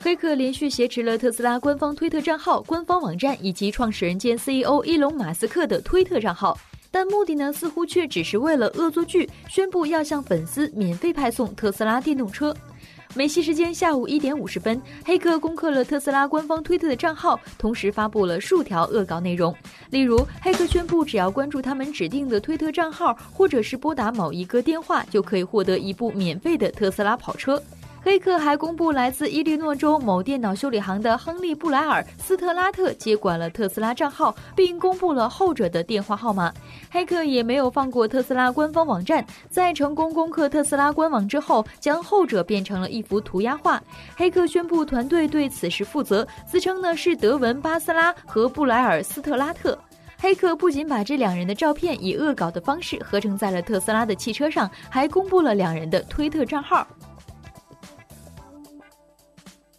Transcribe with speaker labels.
Speaker 1: 黑客连续挟持了特斯拉官方推特账号、官方网站以及创始人兼 CEO 伊隆马斯克的推特账号，但目的呢，似乎却只是为了恶作剧，宣布要向粉丝免费派送特斯拉电动车。美西时间下午一点五十分，黑客攻克了特斯拉官方推特的账号，同时发布了数条恶搞内容。例如，黑客宣布只要关注他们指定的推特账号，或者是拨打某一个电话，就可以获得一部免费的特斯拉跑车。黑客还公布来自伊利诺州某电脑修理行的亨利·布莱尔·斯特拉特接管了特斯拉账号，并公布了后者的电话号码。黑客也没有放过特斯拉官方网站，在成功攻克特斯拉官网之后，将后者变成了一幅涂鸦画。黑客宣布团队对此事负责，自称呢是德文·巴斯拉和布莱尔·斯特拉特。黑客不仅把这两人的照片以恶搞的方式合成在了特斯拉的汽车上，还公布了两人的推特账号。